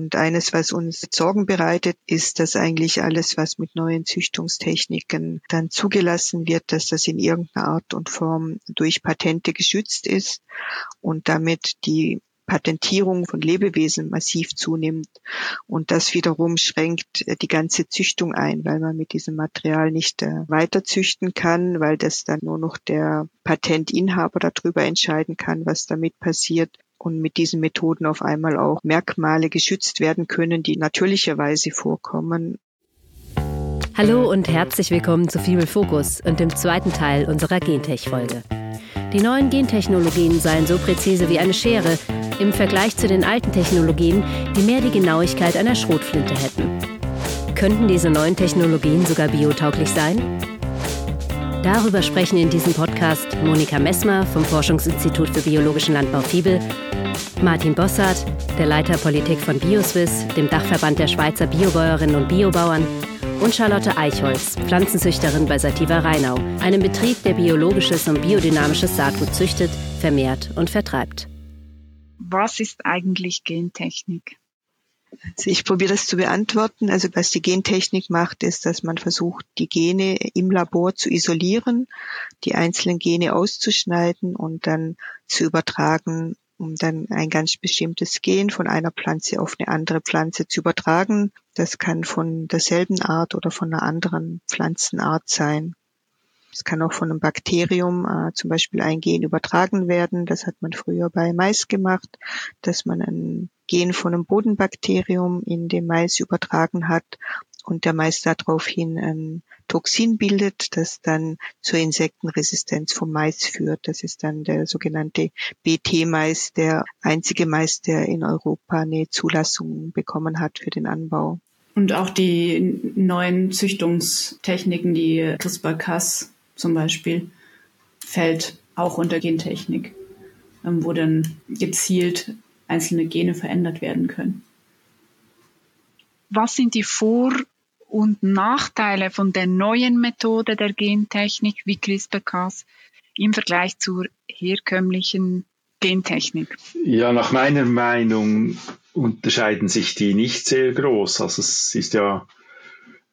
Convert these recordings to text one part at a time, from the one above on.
Und eines, was uns Sorgen bereitet, ist, dass eigentlich alles, was mit neuen Züchtungstechniken dann zugelassen wird, dass das in irgendeiner Art und Form durch Patente geschützt ist und damit die Patentierung von Lebewesen massiv zunimmt. Und das wiederum schränkt äh, die ganze Züchtung ein, weil man mit diesem Material nicht äh, weiter züchten kann, weil das dann nur noch der Patentinhaber darüber entscheiden kann, was damit passiert und mit diesen Methoden auf einmal auch Merkmale geschützt werden können, die natürlicherweise vorkommen. Hallo und herzlich willkommen zu Female Focus und dem zweiten Teil unserer Gentech-Folge. Die neuen Gentechnologien seien so präzise wie eine Schere, im Vergleich zu den alten Technologien, die mehr die Genauigkeit einer Schrotflinte hätten. Könnten diese neuen Technologien sogar biotauglich sein? Darüber sprechen in diesem Podcast Monika Messmer vom Forschungsinstitut für biologischen Landbau Fiebel, Martin Bossart, der Leiter Politik von Bioswiss, dem Dachverband der Schweizer Biobäuerinnen und Biobauern, und Charlotte Eichholz, Pflanzenzüchterin bei Sativa Rheinau, einem Betrieb, der biologisches und biodynamisches Saatgut züchtet, vermehrt und vertreibt was ist eigentlich Gentechnik? Also ich probiere das zu beantworten. Also was die Gentechnik macht, ist, dass man versucht, die Gene im Labor zu isolieren, die einzelnen Gene auszuschneiden und dann zu übertragen, um dann ein ganz bestimmtes Gen von einer Pflanze auf eine andere Pflanze zu übertragen. Das kann von derselben Art oder von einer anderen Pflanzenart sein. Es kann auch von einem Bakterium äh, zum Beispiel ein Gen übertragen werden. Das hat man früher bei Mais gemacht, dass man ein Gen von einem Bodenbakterium in den Mais übertragen hat und der Mais daraufhin ein Toxin bildet, das dann zur Insektenresistenz vom Mais führt. Das ist dann der sogenannte BT-Mais, der einzige Mais, der in Europa eine Zulassung bekommen hat für den Anbau. Und auch die neuen Züchtungstechniken, die CRISPR-Cas zum Beispiel fällt auch unter Gentechnik, ähm, wo dann gezielt einzelne Gene verändert werden können. Was sind die Vor- und Nachteile von der neuen Methode der Gentechnik wie CRISPR-Cas im Vergleich zur herkömmlichen Gentechnik? Ja, nach meiner Meinung unterscheiden sich die nicht sehr groß. Also es ist ja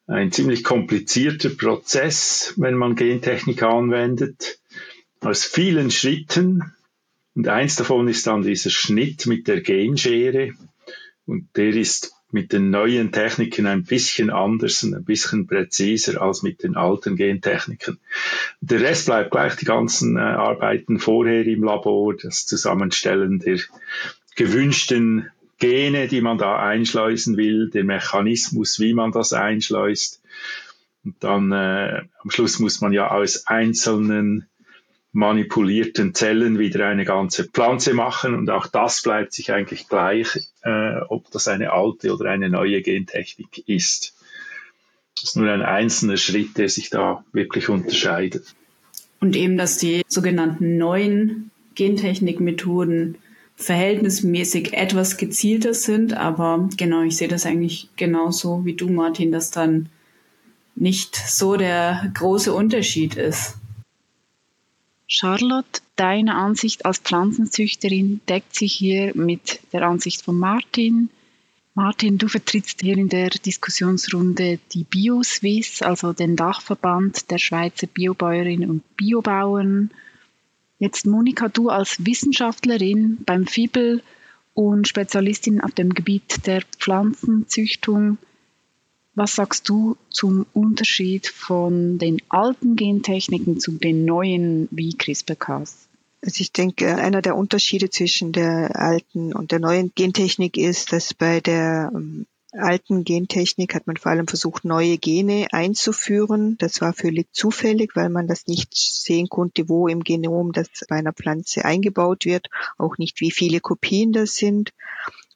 ein ziemlich komplizierter Prozess, wenn man Gentechnik anwendet, aus vielen Schritten. Und eins davon ist dann dieser Schnitt mit der Genschere. Und der ist mit den neuen Techniken ein bisschen anders und ein bisschen präziser als mit den alten Gentechniken. Der Rest bleibt gleich, die ganzen äh, Arbeiten vorher im Labor, das Zusammenstellen der gewünschten Gene, die man da einschleusen will, der Mechanismus, wie man das einschleust. Und dann äh, am Schluss muss man ja aus einzelnen manipulierten Zellen wieder eine ganze Pflanze machen und auch das bleibt sich eigentlich gleich, äh, ob das eine alte oder eine neue Gentechnik ist. Das ist nur ein einzelner Schritt, der sich da wirklich unterscheidet. Und eben, dass die sogenannten neuen Gentechnikmethoden verhältnismäßig etwas gezielter sind, aber genau, ich sehe das eigentlich genauso wie du, Martin, dass dann nicht so der große Unterschied ist. Charlotte, deine Ansicht als Pflanzenzüchterin deckt sich hier mit der Ansicht von Martin. Martin, du vertrittst hier in der Diskussionsrunde die BioSwiss, also den Dachverband der Schweizer Biobäuerinnen und Biobauern. Jetzt Monika, du als Wissenschaftlerin beim FIBEL und Spezialistin auf dem Gebiet der Pflanzenzüchtung, was sagst du zum Unterschied von den alten Gentechniken zu den neuen wie CRISPR-Cas? Also ich denke, einer der Unterschiede zwischen der alten und der neuen Gentechnik ist, dass bei der ähm, alten Gentechnik hat man vor allem versucht, neue Gene einzuführen. Das war völlig zufällig, weil man das nicht sehen konnte, wo im Genom das bei einer Pflanze eingebaut wird, auch nicht, wie viele Kopien das sind.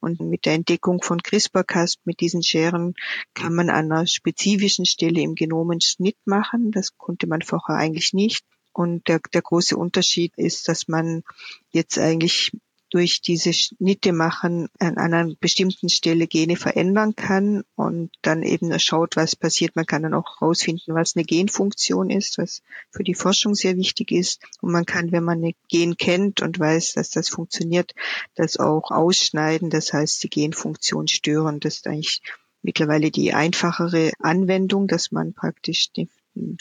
Und mit der Entdeckung von CRISPR-Cas mit diesen Scheren kann man an einer spezifischen Stelle im Genom einen Schnitt machen. Das konnte man vorher eigentlich nicht. Und der, der große Unterschied ist, dass man jetzt eigentlich durch diese Schnitte machen an einer bestimmten Stelle Gene verändern kann und dann eben schaut, was passiert. Man kann dann auch herausfinden, was eine Genfunktion ist, was für die Forschung sehr wichtig ist. Und man kann, wenn man eine Gen kennt und weiß, dass das funktioniert, das auch ausschneiden. Das heißt, die Genfunktion stören. Das ist eigentlich mittlerweile die einfachere Anwendung, dass man praktisch die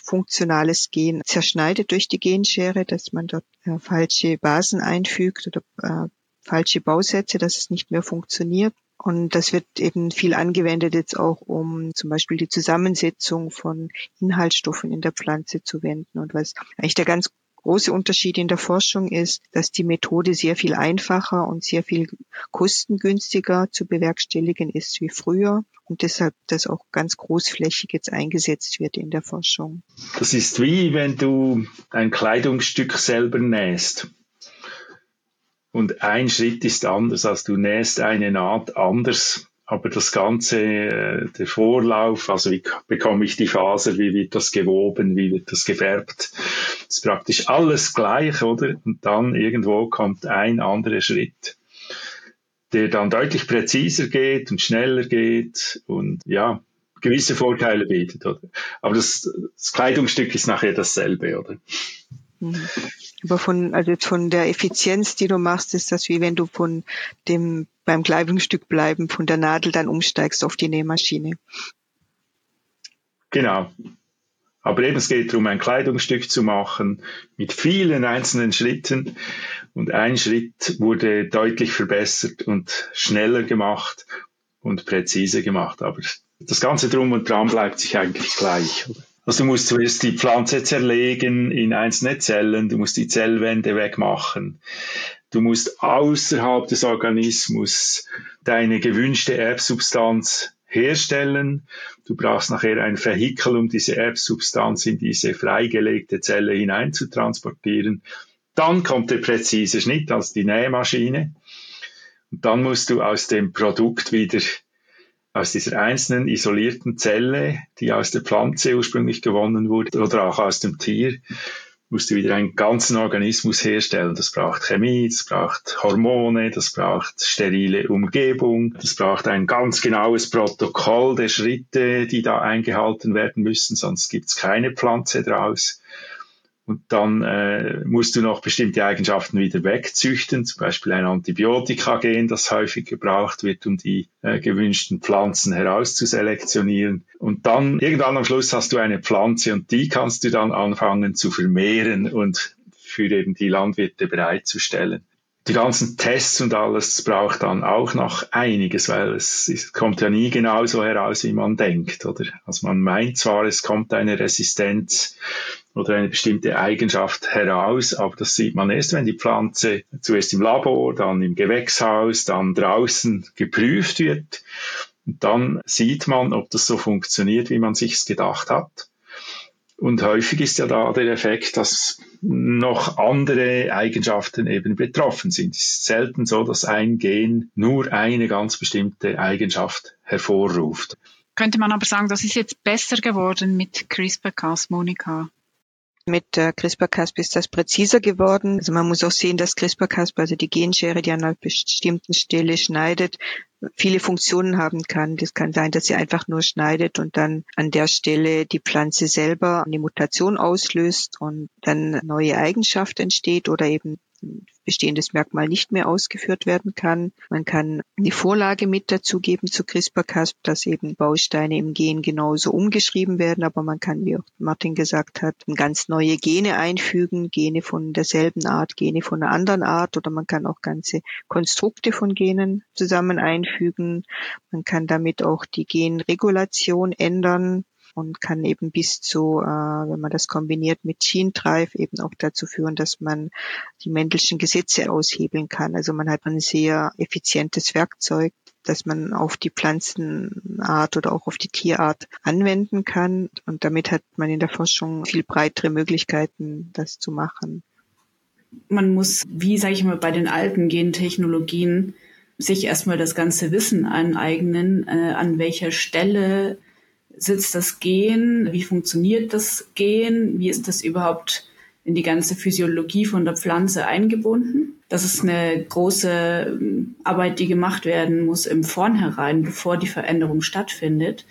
funktionales Gen zerschneidet durch die Genschere, dass man dort äh, falsche Basen einfügt oder äh, falsche Bausätze, dass es nicht mehr funktioniert. Und das wird eben viel angewendet jetzt auch, um zum Beispiel die Zusammensetzung von Inhaltsstoffen in der Pflanze zu wenden. Und was eigentlich der ganz große Unterschied in der Forschung ist, dass die Methode sehr viel einfacher und sehr viel kostengünstiger zu bewerkstelligen ist wie früher und deshalb das auch ganz großflächig jetzt eingesetzt wird in der Forschung. Das ist wie wenn du ein Kleidungsstück selber nähst. Und ein Schritt ist anders, als du nähst eine Naht anders aber das Ganze, äh, der Vorlauf, also wie bekomme ich die Faser, wie wird das gewoben, wie wird das gefärbt, ist praktisch alles gleich, oder? Und dann irgendwo kommt ein anderer Schritt, der dann deutlich präziser geht und schneller geht und ja, gewisse Vorteile bietet, oder? Aber das, das Kleidungsstück ist nachher dasselbe, oder? Mhm. Aber von, also von der Effizienz, die du machst, ist das wie wenn du von dem beim Kleidungsstück bleiben, von der Nadel dann umsteigst auf die Nähmaschine. Genau. Aber eben, es geht darum, ein Kleidungsstück zu machen mit vielen einzelnen Schritten. Und ein Schritt wurde deutlich verbessert und schneller gemacht und präziser gemacht. Aber das Ganze drum und dran bleibt sich eigentlich gleich. Also du musst zuerst die Pflanze zerlegen in einzelne Zellen, du musst die Zellwände wegmachen. Du musst außerhalb des Organismus deine gewünschte Erbsubstanz herstellen. Du brauchst nachher ein Vehikel, um diese Erbsubstanz in diese freigelegte Zelle hinein zu transportieren. Dann kommt der präzise Schnitt, also die Nähmaschine. Und dann musst du aus dem Produkt wieder aus dieser einzelnen isolierten Zelle, die aus der Pflanze ursprünglich gewonnen wurde oder auch aus dem Tier, musst du wieder einen ganzen Organismus herstellen. Das braucht Chemie, das braucht Hormone, das braucht sterile Umgebung, das braucht ein ganz genaues Protokoll der Schritte, die da eingehalten werden müssen, sonst gibt's keine Pflanze draus. Und dann äh, musst du noch bestimmte Eigenschaften wieder wegzüchten, zum Beispiel ein Antibiotikagen, das häufig gebraucht wird, um die äh, gewünschten Pflanzen herauszuselektionieren. Und dann irgendwann am Schluss hast du eine Pflanze und die kannst du dann anfangen zu vermehren und für eben die Landwirte bereitzustellen die ganzen Tests und alles braucht dann auch noch einiges, weil es, es, kommt ja nie genau so heraus, wie man denkt, oder? Also man meint zwar, es kommt eine Resistenz oder eine bestimmte Eigenschaft heraus, aber das sieht man erst, wenn die Pflanze zuerst im Labor, dann im Gewächshaus, dann draußen geprüft wird. Und dann sieht man, ob das so funktioniert, wie man sich's gedacht hat. Und häufig ist ja da der Effekt, dass noch andere Eigenschaften eben betroffen sind. Es ist selten so, dass ein Gen nur eine ganz bestimmte Eigenschaft hervorruft. Könnte man aber sagen, das ist jetzt besser geworden mit CRISPR-Cas, Monika? Mit äh, CRISPR-Cas ist das präziser geworden. Also man muss auch sehen, dass CRISPR-Cas, also die Genschere, die an einer bestimmten Stelle schneidet, viele Funktionen haben kann. Das kann sein, dass sie einfach nur schneidet und dann an der Stelle die Pflanze selber eine Mutation auslöst und dann neue Eigenschaft entsteht oder eben bestehendes Merkmal nicht mehr ausgeführt werden kann. Man kann die Vorlage mit dazugeben zu CRISPR-Cas, dass eben Bausteine im Gen genauso umgeschrieben werden, aber man kann, wie auch Martin gesagt hat, ganz neue Gene einfügen, Gene von derselben Art, Gene von einer anderen Art oder man kann auch ganze Konstrukte von Genen zusammen einfügen. Man kann damit auch die Genregulation ändern und kann eben bis zu, äh, wenn man das kombiniert mit Gene Drive, eben auch dazu führen, dass man die Mendelschen Gesetze aushebeln kann. Also man hat ein sehr effizientes Werkzeug, das man auf die Pflanzenart oder auch auf die Tierart anwenden kann. Und damit hat man in der Forschung viel breitere Möglichkeiten, das zu machen. Man muss, wie sage ich mal, bei den alten Gentechnologien sich erstmal das ganze Wissen aneignen, äh, an welcher Stelle sitzt das Gen, wie funktioniert das Gen, wie ist das überhaupt in die ganze Physiologie von der Pflanze eingebunden. Das ist eine große ähm, Arbeit, die gemacht werden muss im Vornherein, bevor die Veränderung stattfindet.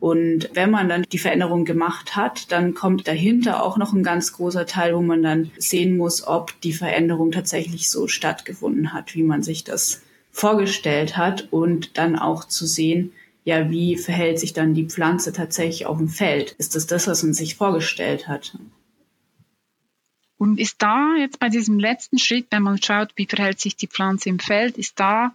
Und wenn man dann die Veränderung gemacht hat, dann kommt dahinter auch noch ein ganz großer Teil, wo man dann sehen muss, ob die Veränderung tatsächlich so stattgefunden hat, wie man sich das vorgestellt hat und dann auch zu sehen, ja, wie verhält sich dann die Pflanze tatsächlich auf dem Feld? Ist das das, was man sich vorgestellt hat? Und ist da jetzt bei diesem letzten Schritt, wenn man schaut, wie verhält sich die Pflanze im Feld, ist da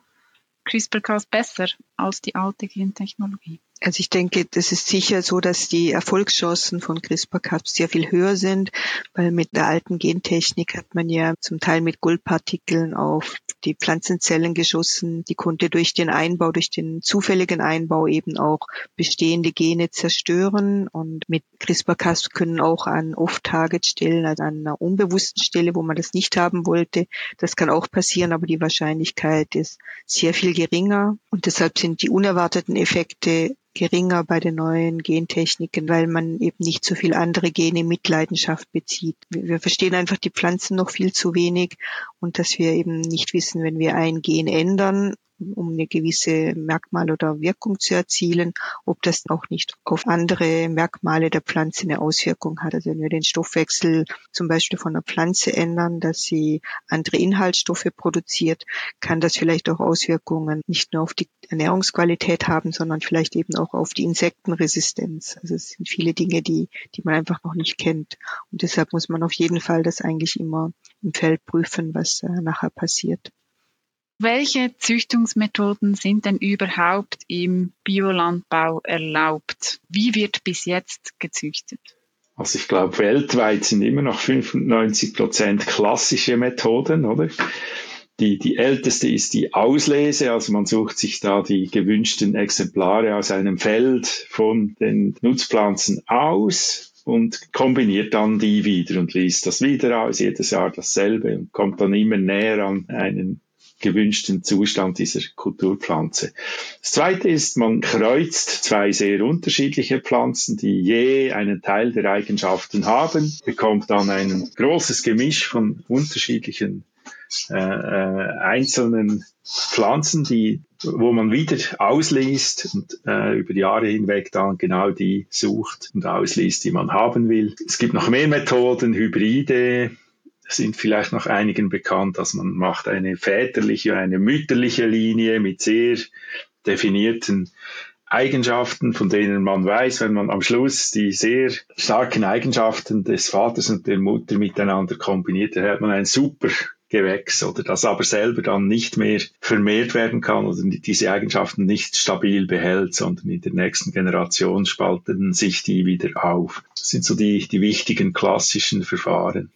CRISPR-Cas besser als die alte Gentechnologie? Also ich denke, das ist sicher so, dass die Erfolgschancen von CRISPR-Cas sehr viel höher sind, weil mit der alten Gentechnik hat man ja zum Teil mit Goldpartikeln auf die Pflanzenzellen geschossen. Die konnte durch den Einbau, durch den zufälligen Einbau eben auch bestehende Gene zerstören. Und mit CRISPR-Cas können auch an Off-Target-Stellen, also an einer unbewussten Stelle, wo man das nicht haben wollte, das kann auch passieren, aber die Wahrscheinlichkeit ist sehr viel geringer. Und deshalb sind die unerwarteten Effekte geringer bei den neuen Gentechniken, weil man eben nicht so viel andere Gene in Mitleidenschaft bezieht. Wir verstehen einfach die Pflanzen noch viel zu wenig und dass wir eben nicht wissen, wenn wir ein Gen ändern, um eine gewisse Merkmal oder Wirkung zu erzielen, ob das auch nicht auf andere Merkmale der Pflanze eine Auswirkung hat. Also wenn wir den Stoffwechsel zum Beispiel von der Pflanze ändern, dass sie andere Inhaltsstoffe produziert, kann das vielleicht auch Auswirkungen nicht nur auf die Ernährungsqualität haben, sondern vielleicht eben auch auf die Insektenresistenz. Also es sind viele Dinge, die, die man einfach noch nicht kennt. Und deshalb muss man auf jeden Fall das eigentlich immer im Feld prüfen, was äh, nachher passiert. Welche Züchtungsmethoden sind denn überhaupt im Biolandbau erlaubt? Wie wird bis jetzt gezüchtet? Also ich glaube, weltweit sind immer noch 95 Prozent klassische Methoden, oder? Die, die älteste ist die Auslese, also man sucht sich da die gewünschten Exemplare aus einem Feld von den Nutzpflanzen aus und kombiniert dann die wieder und liest das wieder aus, jedes Jahr dasselbe und kommt dann immer näher an einen gewünschten Zustand dieser Kulturpflanze. Das zweite ist, man kreuzt zwei sehr unterschiedliche Pflanzen, die je einen Teil der Eigenschaften haben, bekommt dann ein großes Gemisch von unterschiedlichen äh, äh, einzelnen Pflanzen, die, wo man wieder ausliest und äh, über die Jahre hinweg dann genau die sucht und ausliest, die man haben will. Es gibt noch mehr Methoden, Hybride, sind vielleicht noch einigen bekannt, dass man macht eine väterliche, eine mütterliche Linie mit sehr definierten Eigenschaften, von denen man weiß, wenn man am Schluss die sehr starken Eigenschaften des Vaters und der Mutter miteinander kombiniert, dann hat man ein super Gewächs oder das aber selber dann nicht mehr vermehrt werden kann oder diese Eigenschaften nicht stabil behält, sondern in der nächsten Generation spalten sich die wieder auf. Das sind so die, die wichtigen klassischen Verfahren.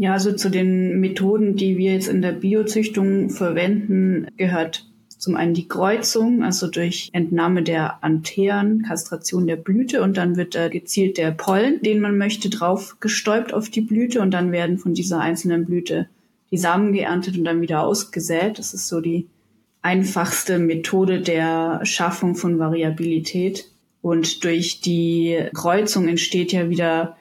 Ja, also zu den Methoden, die wir jetzt in der Biozüchtung verwenden, gehört zum einen die Kreuzung, also durch Entnahme der Antheren, Kastration der Blüte und dann wird da gezielt der Pollen, den man möchte, drauf gestäubt auf die Blüte und dann werden von dieser einzelnen Blüte die Samen geerntet und dann wieder ausgesät. Das ist so die einfachste Methode der Schaffung von Variabilität. Und durch die Kreuzung entsteht ja wieder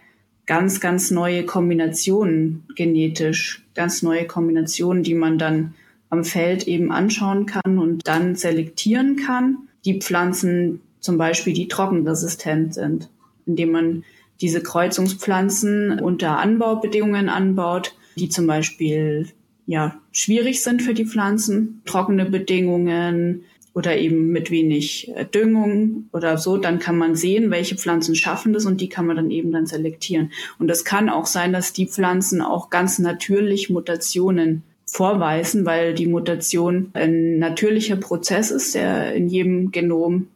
ganz, ganz neue Kombinationen genetisch, ganz neue Kombinationen, die man dann am Feld eben anschauen kann und dann selektieren kann. Die Pflanzen zum Beispiel, die trockenresistent sind, indem man diese Kreuzungspflanzen unter Anbaubedingungen anbaut, die zum Beispiel ja schwierig sind für die Pflanzen, trockene Bedingungen, oder eben mit wenig äh, Düngung oder so, dann kann man sehen, welche Pflanzen schaffen das und die kann man dann eben dann selektieren. Und es kann auch sein, dass die Pflanzen auch ganz natürlich Mutationen vorweisen, weil die Mutation ein natürlicher Prozess ist, der in jedem Genom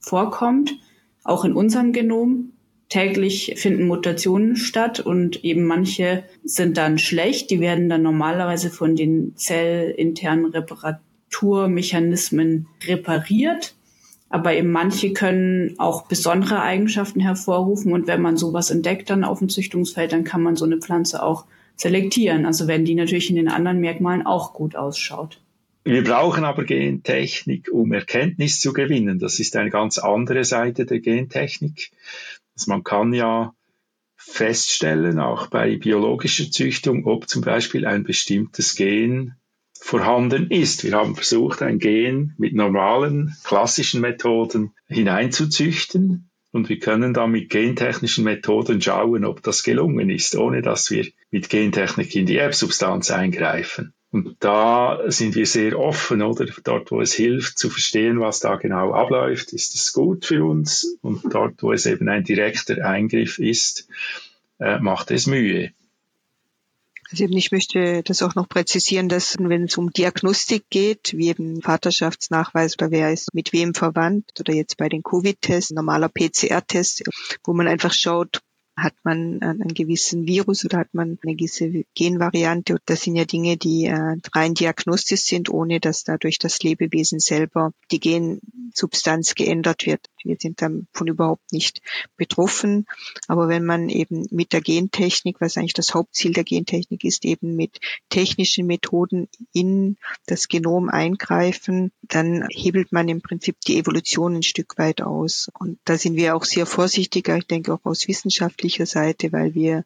vorkommt, auch in unserem Genom. Täglich finden Mutationen statt und eben manche sind dann schlecht, die werden dann normalerweise von den zellinternen Reparaturen Strukturmechanismen repariert. Aber eben manche können auch besondere Eigenschaften hervorrufen. Und wenn man sowas entdeckt dann auf dem Züchtungsfeld, dann kann man so eine Pflanze auch selektieren. Also wenn die natürlich in den anderen Merkmalen auch gut ausschaut. Wir brauchen aber Gentechnik, um Erkenntnis zu gewinnen. Das ist eine ganz andere Seite der Gentechnik. Also man kann ja feststellen, auch bei biologischer Züchtung, ob zum Beispiel ein bestimmtes Gen vorhanden ist. Wir haben versucht, ein Gen mit normalen, klassischen Methoden hineinzuzüchten und wir können dann mit gentechnischen Methoden schauen, ob das gelungen ist, ohne dass wir mit Gentechnik in die Erbsubstanz eingreifen. Und da sind wir sehr offen, oder? Dort, wo es hilft, zu verstehen, was da genau abläuft, ist es gut für uns. Und dort, wo es eben ein direkter Eingriff ist, äh, macht es Mühe. Also eben, ich möchte das auch noch präzisieren, dass wenn es um Diagnostik geht, wie eben Vaterschaftsnachweis oder wer ist mit wem verwandt oder jetzt bei den Covid-Tests, normaler PCR-Test, wo man einfach schaut, hat man einen gewissen Virus oder hat man eine gewisse Genvariante? Das sind ja Dinge, die äh, rein diagnostisch sind, ohne dass dadurch das Lebewesen selber die Gensubstanz geändert wird. Wir sind davon überhaupt nicht betroffen. Aber wenn man eben mit der Gentechnik, was eigentlich das Hauptziel der Gentechnik ist, eben mit technischen Methoden in das Genom eingreifen, dann hebelt man im Prinzip die Evolution ein Stück weit aus. Und da sind wir auch sehr vorsichtiger, ich denke auch aus wissenschaftlicher Seite, weil wir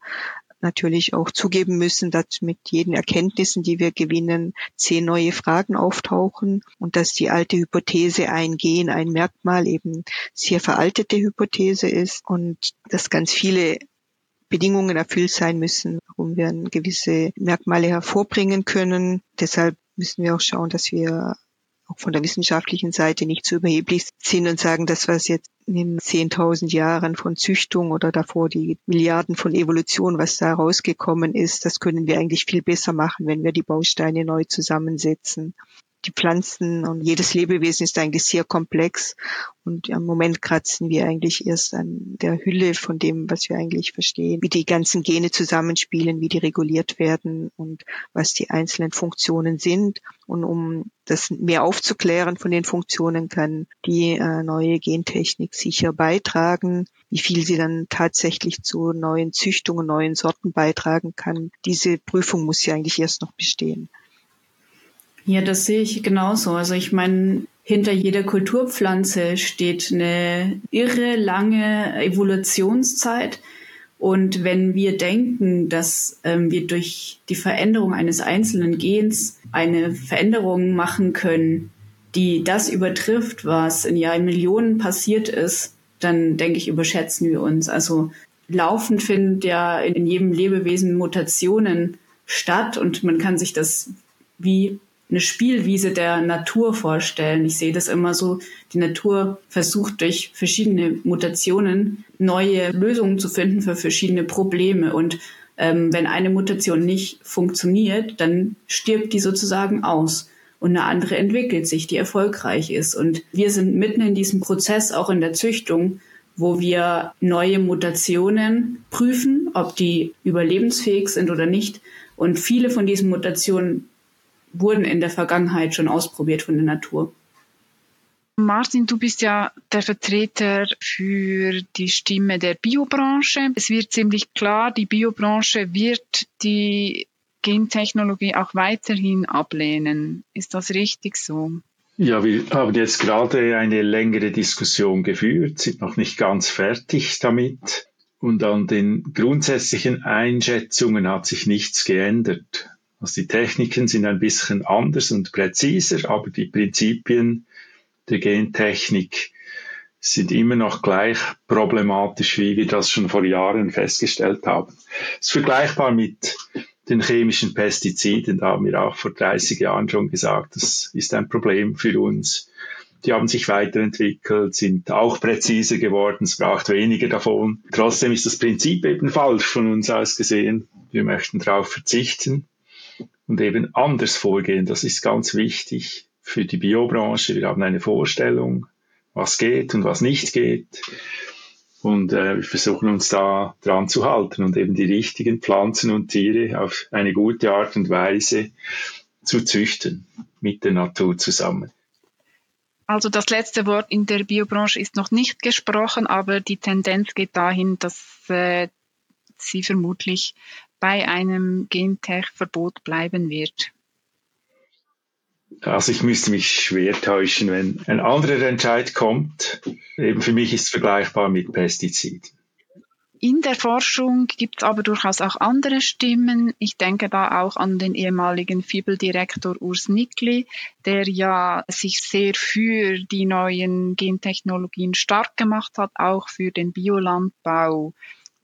natürlich auch zugeben müssen, dass mit jeden Erkenntnissen, die wir gewinnen, zehn neue Fragen auftauchen und dass die alte Hypothese ein Gen, ein Merkmal eben sehr veraltete Hypothese ist und dass ganz viele Bedingungen erfüllt sein müssen, warum wir gewisse Merkmale hervorbringen können. Deshalb müssen wir auch schauen, dass wir auch von der wissenschaftlichen Seite nicht zu überheblich sind und sagen, das, was jetzt in den 10.000 Jahren von Züchtung oder davor die Milliarden von Evolution, was da rausgekommen ist, das können wir eigentlich viel besser machen, wenn wir die Bausteine neu zusammensetzen die Pflanzen und jedes Lebewesen ist eigentlich sehr komplex. Und im Moment kratzen wir eigentlich erst an der Hülle von dem, was wir eigentlich verstehen, wie die ganzen Gene zusammenspielen, wie die reguliert werden und was die einzelnen Funktionen sind. Und um das mehr aufzuklären von den Funktionen, kann die äh, neue Gentechnik sicher beitragen. Wie viel sie dann tatsächlich zu neuen Züchtungen, neuen Sorten beitragen kann, diese Prüfung muss ja eigentlich erst noch bestehen. Ja, das sehe ich genauso. Also ich meine, hinter jeder Kulturpflanze steht eine irre lange Evolutionszeit. Und wenn wir denken, dass ähm, wir durch die Veränderung eines einzelnen Gens eine Veränderung machen können, die das übertrifft, was in Jahren Millionen passiert ist, dann denke ich, überschätzen wir uns. Also laufend finden ja in jedem Lebewesen Mutationen statt und man kann sich das wie eine Spielwiese der Natur vorstellen. Ich sehe das immer so, die Natur versucht durch verschiedene Mutationen neue Lösungen zu finden für verschiedene Probleme. Und ähm, wenn eine Mutation nicht funktioniert, dann stirbt die sozusagen aus und eine andere entwickelt sich, die erfolgreich ist. Und wir sind mitten in diesem Prozess, auch in der Züchtung, wo wir neue Mutationen prüfen, ob die überlebensfähig sind oder nicht. Und viele von diesen Mutationen wurden in der Vergangenheit schon ausprobiert von der Natur. Martin, du bist ja der Vertreter für die Stimme der Biobranche. Es wird ziemlich klar, die Biobranche wird die Gentechnologie auch weiterhin ablehnen. Ist das richtig so? Ja, wir haben jetzt gerade eine längere Diskussion geführt, sind noch nicht ganz fertig damit. Und an den grundsätzlichen Einschätzungen hat sich nichts geändert. Also die Techniken sind ein bisschen anders und präziser, aber die Prinzipien der Gentechnik sind immer noch gleich problematisch, wie wir das schon vor Jahren festgestellt haben. Es ist vergleichbar mit den chemischen Pestiziden. Da haben wir auch vor 30 Jahren schon gesagt, das ist ein Problem für uns. Die haben sich weiterentwickelt, sind auch präziser geworden, es braucht weniger davon. Trotzdem ist das Prinzip eben falsch von uns aus gesehen. Wir möchten darauf verzichten und eben anders vorgehen. Das ist ganz wichtig für die Biobranche. Wir haben eine Vorstellung, was geht und was nicht geht. Und äh, wir versuchen uns da dran zu halten und eben die richtigen Pflanzen und Tiere auf eine gute Art und Weise zu züchten mit der Natur zusammen. Also das letzte Wort in der Biobranche ist noch nicht gesprochen, aber die Tendenz geht dahin, dass äh, sie vermutlich bei einem Gentech-Verbot bleiben wird? Also ich müsste mich schwer täuschen, wenn ein anderer Entscheid kommt. Eben für mich ist es vergleichbar mit Pestiziden. In der Forschung gibt es aber durchaus auch andere Stimmen. Ich denke da auch an den ehemaligen Fibel-Direktor Urs Nickli, der ja sich sehr für die neuen Gentechnologien stark gemacht hat, auch für den Biolandbau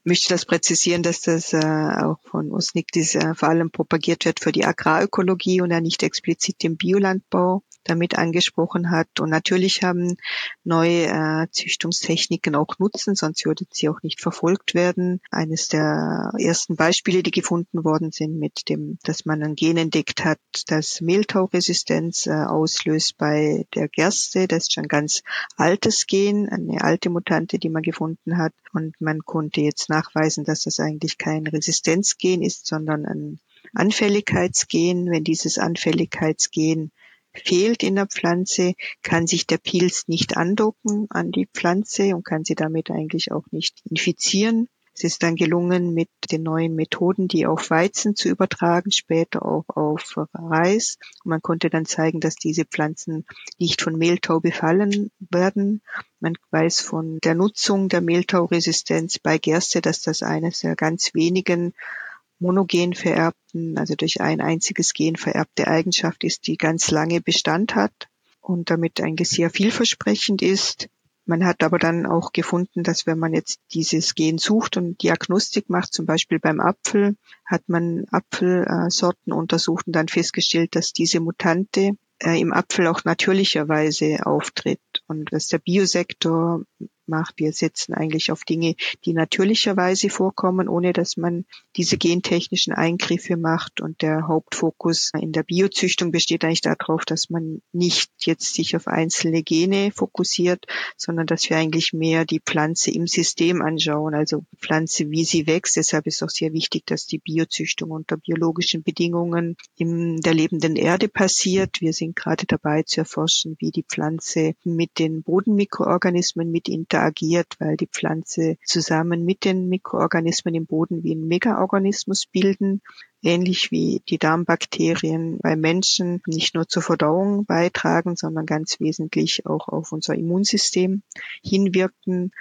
möchte das präzisieren, dass das äh, auch von Urs Nickli äh, vor allem propagiert wird für die Agrarökologie und ja nicht explizit den Biolandbau damit angesprochen hat. Und natürlich haben neue äh, Züchtungstechniken auch Nutzen, sonst würde sie auch nicht verfolgt werden. Eines der ersten Beispiele, die gefunden worden sind, mit dem, dass man ein Gen entdeckt hat, das Mehltauresistenz äh, auslöst bei der Gerste. Das ist schon ein ganz altes Gen, eine alte Mutante, die man gefunden hat. Und man konnte jetzt nachweisen, dass das eigentlich kein Resistenzgen ist, sondern ein Anfälligkeitsgen. Wenn dieses Anfälligkeitsgen fehlt in der Pflanze, kann sich der Pilz nicht andocken an die Pflanze und kann sie damit eigentlich auch nicht infizieren. Es ist dann gelungen, mit den neuen Methoden, die auf Weizen zu übertragen, später auch auf Reis. Man konnte dann zeigen, dass diese Pflanzen nicht von Mehltau befallen werden. Man weiß von der Nutzung der Mehltauresistenz bei Gerste, dass das eines der ganz wenigen monogen vererbten, also durch ein einziges Gen vererbte Eigenschaft ist, die ganz lange Bestand hat und damit eigentlich sehr vielversprechend ist. Man hat aber dann auch gefunden, dass wenn man jetzt dieses Gen sucht und Diagnostik macht, zum Beispiel beim Apfel, hat man Apfelsorten untersucht und dann festgestellt, dass diese Mutante äh, im Apfel auch natürlicherweise auftritt und dass der Biosektor macht. Wir setzen eigentlich auf Dinge, die natürlicherweise vorkommen, ohne dass man diese gentechnischen Eingriffe macht. Und der Hauptfokus in der Biozüchtung besteht eigentlich darauf, dass man nicht jetzt sich auf einzelne Gene fokussiert, sondern dass wir eigentlich mehr die Pflanze im System anschauen, also Pflanze, wie sie wächst. Deshalb ist auch sehr wichtig, dass die Biozüchtung unter biologischen Bedingungen in der lebenden Erde passiert. Wir sind gerade dabei zu erforschen, wie die Pflanze mit den Bodenmikroorganismen mit interagiert, weil die Pflanze zusammen mit den Mikroorganismen im Boden wie ein Megaorganismus bilden, ähnlich wie die Darmbakterien bei Menschen nicht nur zur Verdauung beitragen, sondern ganz wesentlich auch auf unser Immunsystem hinwirken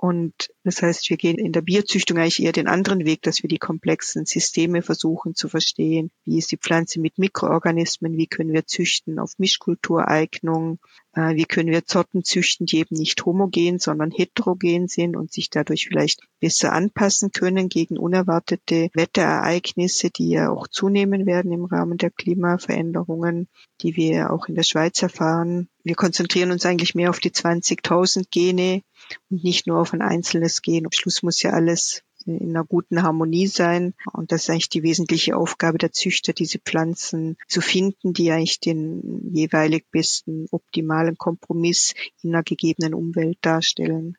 und das heißt, wir gehen in der Bierzüchtung eigentlich eher den anderen Weg, dass wir die komplexen Systeme versuchen zu verstehen. Wie ist die Pflanze mit Mikroorganismen? Wie können wir züchten auf Mischkultureignung? Äh, wie können wir Sorten züchten, die eben nicht homogen, sondern heterogen sind und sich dadurch vielleicht besser anpassen können gegen unerwartete Wetterereignisse, die ja auch zunehmen werden im Rahmen der Klimaveränderungen, die wir auch in der Schweiz erfahren. Wir konzentrieren uns eigentlich mehr auf die 20.000 Gene, und nicht nur auf ein einzelnes Gen. Am Schluss muss ja alles in einer guten Harmonie sein. Und das ist eigentlich die wesentliche Aufgabe der Züchter, diese Pflanzen zu finden, die eigentlich den jeweilig besten optimalen Kompromiss in einer gegebenen Umwelt darstellen.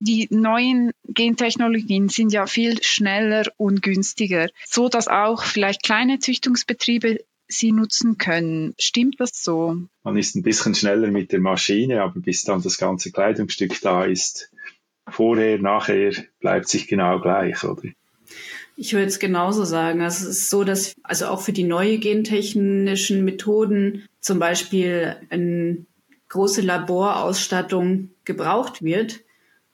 Die neuen Gentechnologien sind ja viel schneller und günstiger, so dass auch vielleicht kleine Züchtungsbetriebe sie nutzen können. Stimmt das so? Man ist ein bisschen schneller mit der Maschine, aber bis dann das ganze Kleidungsstück da ist, vorher, nachher bleibt sich genau gleich, oder? Ich würde es genauso sagen. Also es ist so, dass also auch für die neue gentechnischen Methoden zum Beispiel eine große Laborausstattung gebraucht wird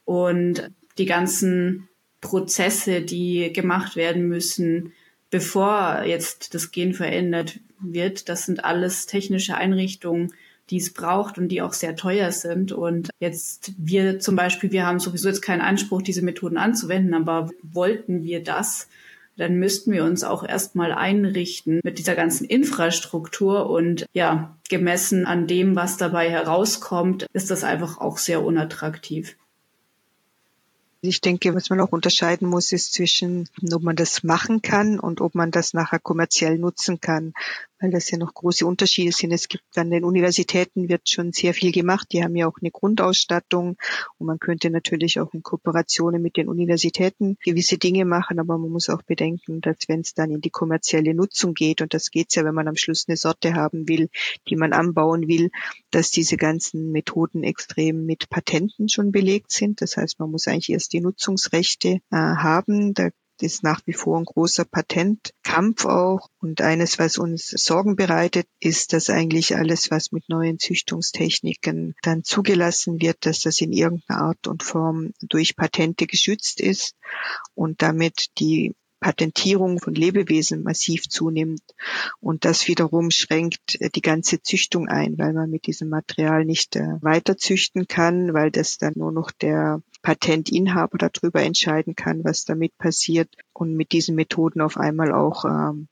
und die ganzen Prozesse, die gemacht werden müssen, bevor jetzt das Gen verändert wird. Das sind alles technische Einrichtungen, die es braucht und die auch sehr teuer sind. Und jetzt wir zum Beispiel, wir haben sowieso jetzt keinen Anspruch, diese Methoden anzuwenden, aber wollten wir das, dann müssten wir uns auch erstmal einrichten mit dieser ganzen Infrastruktur und ja, gemessen an dem, was dabei herauskommt, ist das einfach auch sehr unattraktiv. Ich denke, was man auch unterscheiden muss, ist zwischen, ob man das machen kann und ob man das nachher kommerziell nutzen kann weil das ja noch große Unterschiede sind. Es gibt an den Universitäten wird schon sehr viel gemacht. Die haben ja auch eine Grundausstattung und man könnte natürlich auch in Kooperationen mit den Universitäten gewisse Dinge machen, aber man muss auch bedenken, dass wenn es dann in die kommerzielle Nutzung geht, und das geht's ja, wenn man am Schluss eine Sorte haben will, die man anbauen will, dass diese ganzen Methoden extrem mit Patenten schon belegt sind. Das heißt, man muss eigentlich erst die Nutzungsrechte äh, haben. Da ist nach wie vor ein großer Patentkampf auch. Und eines, was uns Sorgen bereitet, ist, dass eigentlich alles, was mit neuen Züchtungstechniken dann zugelassen wird, dass das in irgendeiner Art und Form durch Patente geschützt ist und damit die Patentierung von Lebewesen massiv zunimmt. Und das wiederum schränkt äh, die ganze Züchtung ein, weil man mit diesem Material nicht äh, weiter züchten kann, weil das dann nur noch der Patentinhaber darüber entscheiden kann, was damit passiert und mit diesen Methoden auf einmal auch ähm,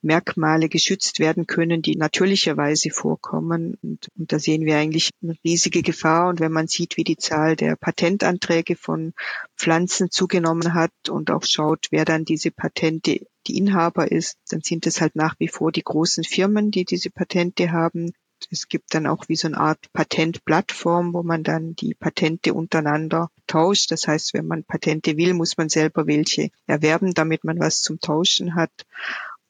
Merkmale geschützt werden können, die natürlicherweise vorkommen. Und, und, da sehen wir eigentlich eine riesige Gefahr. Und wenn man sieht, wie die Zahl der Patentanträge von Pflanzen zugenommen hat und auch schaut, wer dann diese Patente die Inhaber ist, dann sind es halt nach wie vor die großen Firmen, die diese Patente haben. Es gibt dann auch wie so eine Art Patentplattform, wo man dann die Patente untereinander tauscht. Das heißt, wenn man Patente will, muss man selber welche erwerben, damit man was zum Tauschen hat.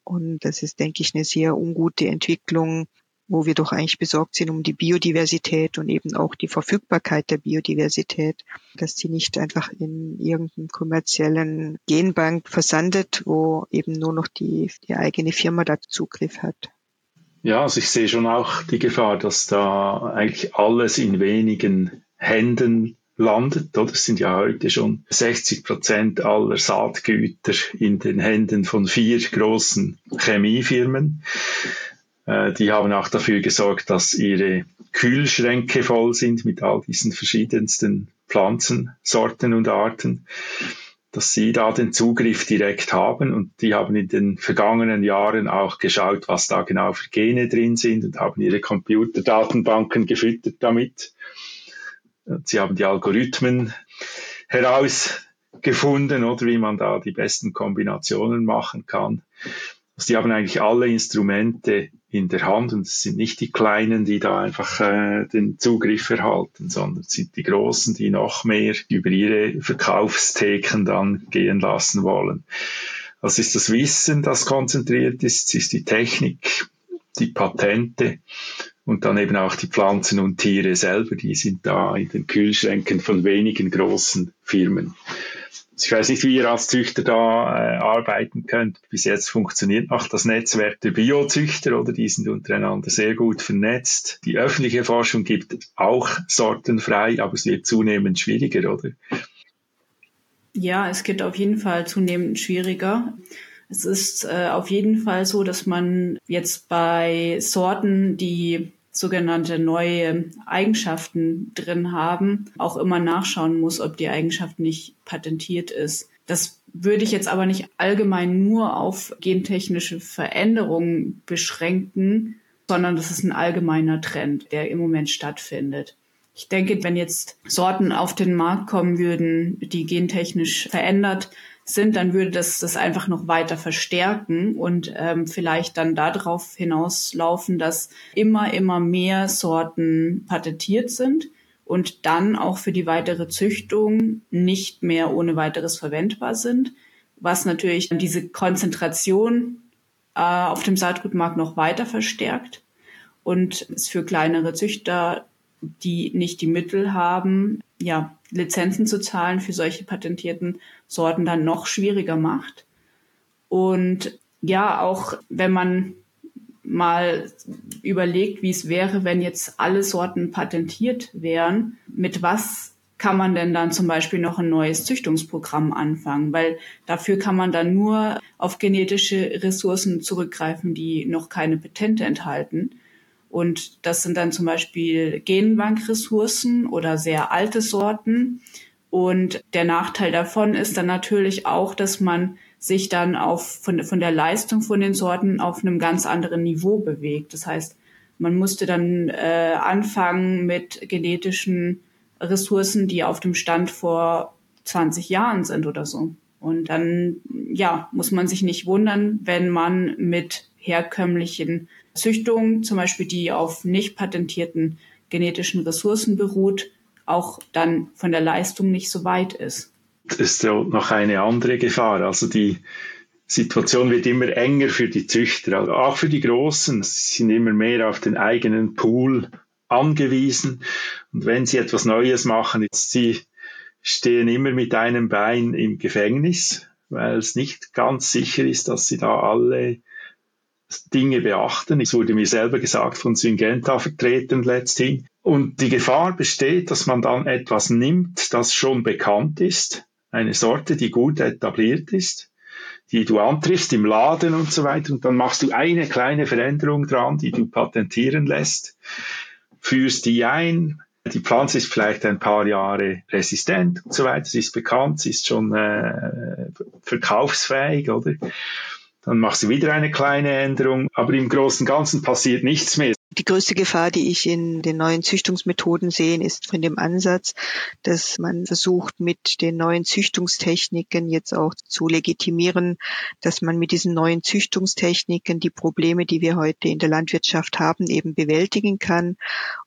Und das ist, denke ich, eine sehr ungute Entwicklung, wo wir doch eigentlich besorgt sind um die Biodiversität und eben auch die Verfügbarkeit der Biodiversität, dass sie nicht einfach in irgendeinem kommerziellen Genbank versandet, wo eben nur noch die, die eigene Firma da Zugriff hat. Ja, also ich sehe schon auch die Gefahr, dass da eigentlich alles in wenigen Händen landet. Oder? Es sind ja heute schon 60 Prozent aller Saatgüter in den Händen von vier großen Chemiefirmen. Äh, die haben auch dafür gesorgt, dass ihre Kühlschränke voll sind mit all diesen verschiedensten Pflanzensorten und Arten, dass sie da den Zugriff direkt haben und die haben in den vergangenen Jahren auch geschaut, was da genau für Gene drin sind und haben ihre Computerdatenbanken gefüttert damit. Sie haben die Algorithmen herausgefunden, oder wie man da die besten Kombinationen machen kann. Also die haben eigentlich alle Instrumente in der Hand und es sind nicht die Kleinen, die da einfach äh, den Zugriff erhalten, sondern es sind die Großen, die noch mehr über ihre Verkaufstheken dann gehen lassen wollen. Das ist das Wissen, das konzentriert ist, es ist die Technik, die Patente und dann eben auch die Pflanzen und Tiere selber, die sind da in den Kühlschränken von wenigen großen Firmen. Ich weiß nicht, wie ihr als Züchter da äh, arbeiten könnt. Bis jetzt funktioniert noch das Netzwerk der Biozüchter oder die sind untereinander sehr gut vernetzt. Die öffentliche Forschung gibt auch sortenfrei, aber es wird zunehmend schwieriger, oder? Ja, es geht auf jeden Fall zunehmend schwieriger. Es ist äh, auf jeden Fall so, dass man jetzt bei Sorten, die sogenannte neue Eigenschaften drin haben, auch immer nachschauen muss, ob die Eigenschaft nicht patentiert ist. Das würde ich jetzt aber nicht allgemein nur auf gentechnische Veränderungen beschränken, sondern das ist ein allgemeiner Trend, der im Moment stattfindet. Ich denke, wenn jetzt Sorten auf den Markt kommen würden, die gentechnisch verändert sind, dann würde das das einfach noch weiter verstärken und ähm, vielleicht dann darauf hinauslaufen, dass immer, immer mehr Sorten patentiert sind und dann auch für die weitere Züchtung nicht mehr ohne weiteres verwendbar sind, was natürlich diese Konzentration äh, auf dem Saatgutmarkt noch weiter verstärkt und es für kleinere Züchter, die nicht die Mittel haben, ja, Lizenzen zu zahlen für solche patentierten Sorten dann noch schwieriger macht. Und ja, auch wenn man mal überlegt, wie es wäre, wenn jetzt alle Sorten patentiert wären, mit was kann man denn dann zum Beispiel noch ein neues Züchtungsprogramm anfangen? Weil dafür kann man dann nur auf genetische Ressourcen zurückgreifen, die noch keine Patente enthalten. Und das sind dann zum Beispiel Genbankressourcen oder sehr alte Sorten. Und der Nachteil davon ist dann natürlich auch, dass man sich dann auf, von, von der Leistung von den Sorten auf einem ganz anderen Niveau bewegt. Das heißt, man musste dann äh, anfangen mit genetischen Ressourcen, die auf dem Stand vor 20 Jahren sind oder so. Und dann, ja, muss man sich nicht wundern, wenn man mit herkömmlichen Züchtungen, zum Beispiel die auf nicht patentierten genetischen Ressourcen beruht, auch dann von der Leistung nicht so weit ist. Das ist ja noch eine andere Gefahr. Also die Situation wird immer enger für die Züchter, also auch für die Großen. Sie sind immer mehr auf den eigenen Pool angewiesen. Und wenn sie etwas Neues machen, sie stehen immer mit einem Bein im Gefängnis, weil es nicht ganz sicher ist, dass sie da alle Dinge beachten. Es wurde mir selber gesagt von Syngenta vertreten letzthin. Und die Gefahr besteht, dass man dann etwas nimmt, das schon bekannt ist, eine Sorte, die gut etabliert ist, die du antriffst im Laden und so weiter, und dann machst du eine kleine Veränderung dran, die du patentieren lässt, führst die ein, die Pflanze ist vielleicht ein paar Jahre resistent und so weiter, sie ist bekannt, sie ist schon äh, verkaufsfähig, oder? Dann machst du wieder eine kleine Änderung, aber im Großen und Ganzen passiert nichts mehr. Die größte Gefahr, die ich in den neuen Züchtungsmethoden sehe, ist von dem Ansatz, dass man versucht, mit den neuen Züchtungstechniken jetzt auch zu legitimieren, dass man mit diesen neuen Züchtungstechniken die Probleme, die wir heute in der Landwirtschaft haben, eben bewältigen kann,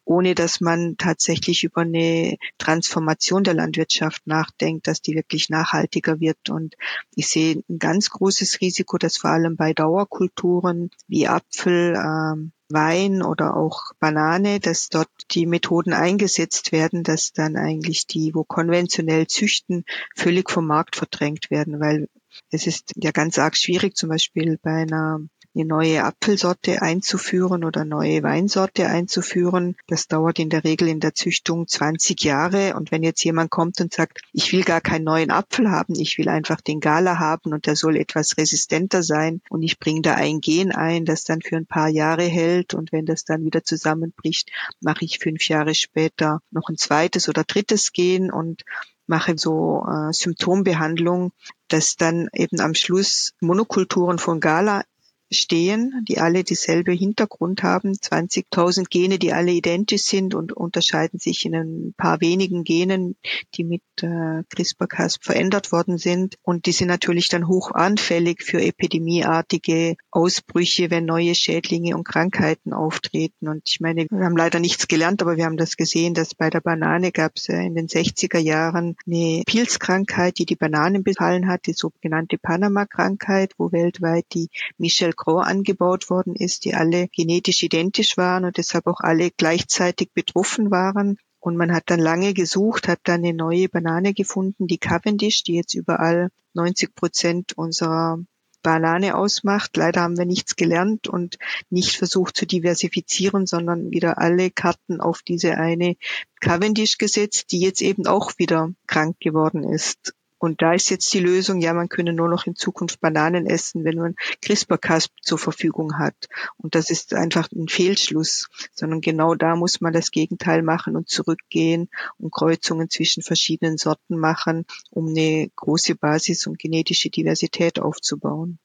ohne dass man tatsächlich über eine Transformation der Landwirtschaft nachdenkt, dass die wirklich nachhaltiger wird. Und ich sehe ein ganz großes Risiko, dass vor allem bei Dauerkulturen wie Apfel, ähm, Wein oder auch Banane, dass dort die Methoden eingesetzt werden, dass dann eigentlich die, wo konventionell züchten, völlig vom Markt verdrängt werden, weil es ist ja ganz arg schwierig, zum Beispiel bei einer eine neue Apfelsorte einzuführen oder neue Weinsorte einzuführen. Das dauert in der Regel in der Züchtung 20 Jahre. Und wenn jetzt jemand kommt und sagt, ich will gar keinen neuen Apfel haben, ich will einfach den Gala haben und der soll etwas resistenter sein und ich bringe da ein Gen ein, das dann für ein paar Jahre hält und wenn das dann wieder zusammenbricht, mache ich fünf Jahre später noch ein zweites oder drittes Gen und mache so äh, Symptombehandlung, dass dann eben am Schluss Monokulturen von Gala stehen, die alle dieselbe Hintergrund haben, 20.000 Gene, die alle identisch sind und unterscheiden sich in ein paar wenigen Genen, die mit äh, CRISPR-Cas verändert worden sind. Und die sind natürlich dann hoch anfällig für epidemieartige Ausbrüche, wenn neue Schädlinge und Krankheiten auftreten. Und ich meine, wir haben leider nichts gelernt, aber wir haben das gesehen, dass bei der Banane gab es in den 60er Jahren eine Pilzkrankheit, die die Bananen befallen hat, die sogenannte Panama-Krankheit, wo weltweit die Michel Gros angebaut worden ist, die alle genetisch identisch waren und deshalb auch alle gleichzeitig betroffen waren. Und man hat dann lange gesucht, hat dann eine neue Banane gefunden, die Cavendish, die jetzt überall 90 Prozent unserer Banane ausmacht. Leider haben wir nichts gelernt und nicht versucht zu diversifizieren, sondern wieder alle Karten auf diese eine Cavendish gesetzt, die jetzt eben auch wieder krank geworden ist. Und da ist jetzt die Lösung, ja, man könne nur noch in Zukunft Bananen essen, wenn man CRISPR-Cas zur Verfügung hat. Und das ist einfach ein Fehlschluss, sondern genau da muss man das Gegenteil machen und zurückgehen und Kreuzungen zwischen verschiedenen Sorten machen, um eine große Basis und genetische Diversität aufzubauen.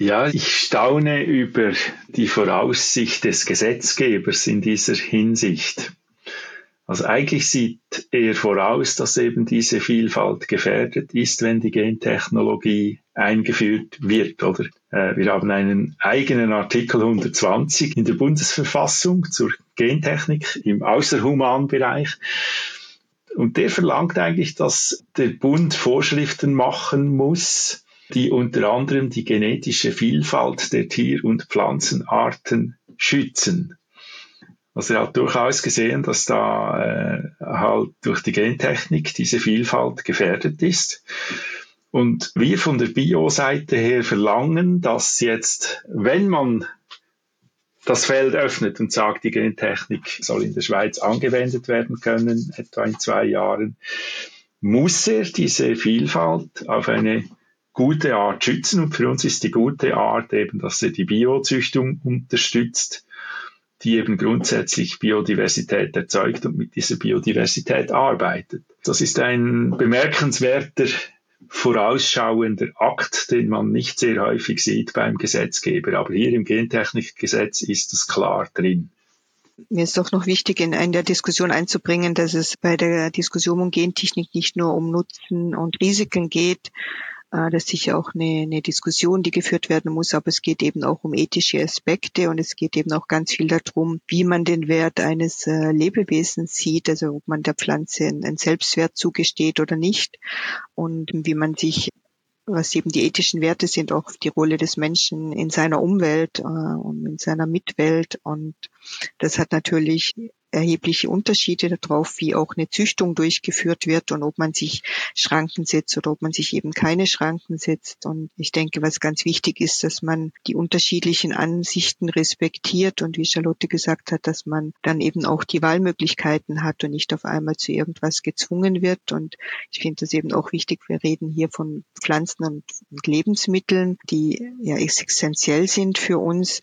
Ja, ich staune über die Voraussicht des Gesetzgebers in dieser Hinsicht. Also eigentlich sieht er voraus, dass eben diese Vielfalt gefährdet ist, wenn die Gentechnologie eingeführt wird, oder? Äh, wir haben einen eigenen Artikel 120 in der Bundesverfassung zur Gentechnik im Außerhumanbereich. Und der verlangt eigentlich, dass der Bund Vorschriften machen muss, die unter anderem die genetische Vielfalt der Tier- und Pflanzenarten schützen. Also er hat durchaus gesehen, dass da äh, halt durch die Gentechnik diese Vielfalt gefährdet ist. Und wir von der Bio-Seite her verlangen, dass jetzt, wenn man das Feld öffnet und sagt, die Gentechnik soll in der Schweiz angewendet werden können, etwa in zwei Jahren, muss er diese Vielfalt auf eine gute Art schützen. Und für uns ist die gute Art eben, dass er die Biozüchtung unterstützt die eben grundsätzlich Biodiversität erzeugt und mit dieser Biodiversität arbeitet. Das ist ein bemerkenswerter vorausschauender Akt, den man nicht sehr häufig sieht beim Gesetzgeber. Aber hier im Gentechnikgesetz ist es klar drin. Mir ist doch noch wichtig, in, in der Diskussion einzubringen, dass es bei der Diskussion um Gentechnik nicht nur um Nutzen und Risiken geht, das ist sicher auch eine, eine Diskussion, die geführt werden muss, aber es geht eben auch um ethische Aspekte und es geht eben auch ganz viel darum, wie man den Wert eines äh, Lebewesens sieht, also ob man der Pflanze einen Selbstwert zugesteht oder nicht und wie man sich was eben die ethischen Werte sind, auch die Rolle des Menschen in seiner Umwelt äh, und in seiner Mitwelt. Und das hat natürlich erhebliche Unterschiede darauf, wie auch eine Züchtung durchgeführt wird und ob man sich Schranken setzt oder ob man sich eben keine Schranken setzt. Und ich denke, was ganz wichtig ist, dass man die unterschiedlichen Ansichten respektiert und wie Charlotte gesagt hat, dass man dann eben auch die Wahlmöglichkeiten hat und nicht auf einmal zu irgendwas gezwungen wird. Und ich finde das eben auch wichtig. Wir reden hier von Pflanzen und Lebensmitteln, die ja essentiell sind für uns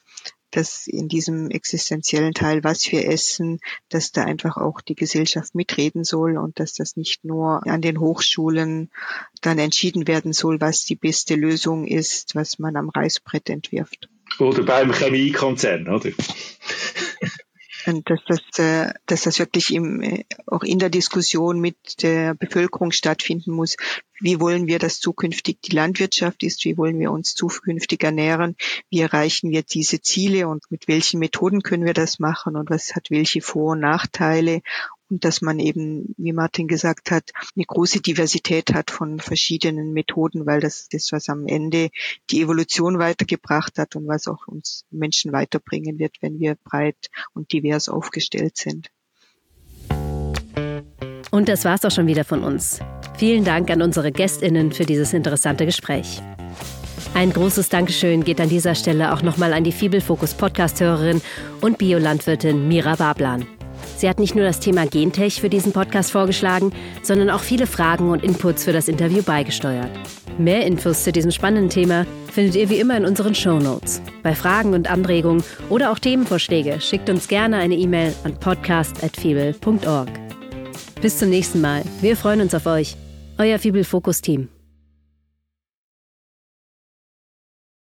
dass in diesem existenziellen Teil, was wir essen, dass da einfach auch die Gesellschaft mitreden soll und dass das nicht nur an den Hochschulen dann entschieden werden soll, was die beste Lösung ist, was man am Reißbrett entwirft. Oder beim Chemiekonzern, oder? Und dass das, äh, dass das wirklich im, äh, auch in der Diskussion mit der Bevölkerung stattfinden muss. Wie wollen wir, dass zukünftig die Landwirtschaft ist? Wie wollen wir uns zukünftig ernähren? Wie erreichen wir diese Ziele und mit welchen Methoden können wir das machen und was hat welche Vor- und Nachteile? Und dass man eben, wie Martin gesagt hat, eine große Diversität hat von verschiedenen Methoden, weil das das, was am Ende die Evolution weitergebracht hat und was auch uns Menschen weiterbringen wird, wenn wir breit und divers aufgestellt sind. Und das war's auch schon wieder von uns. Vielen Dank an unsere Gästinnen für dieses interessante Gespräch. Ein großes Dankeschön geht an dieser Stelle auch nochmal an die Fibelfokus Podcast-Hörerin und Biolandwirtin Mira Bablan. Sie hat nicht nur das Thema Gentech für diesen Podcast vorgeschlagen, sondern auch viele Fragen und Inputs für das Interview beigesteuert. Mehr Infos zu diesem spannenden Thema findet ihr wie immer in unseren Show Notes. Bei Fragen und Anregungen oder auch Themenvorschläge schickt uns gerne eine E-Mail an podcast.fibel.org. Bis zum nächsten Mal. Wir freuen uns auf euch. Euer Fibel Fokus Team.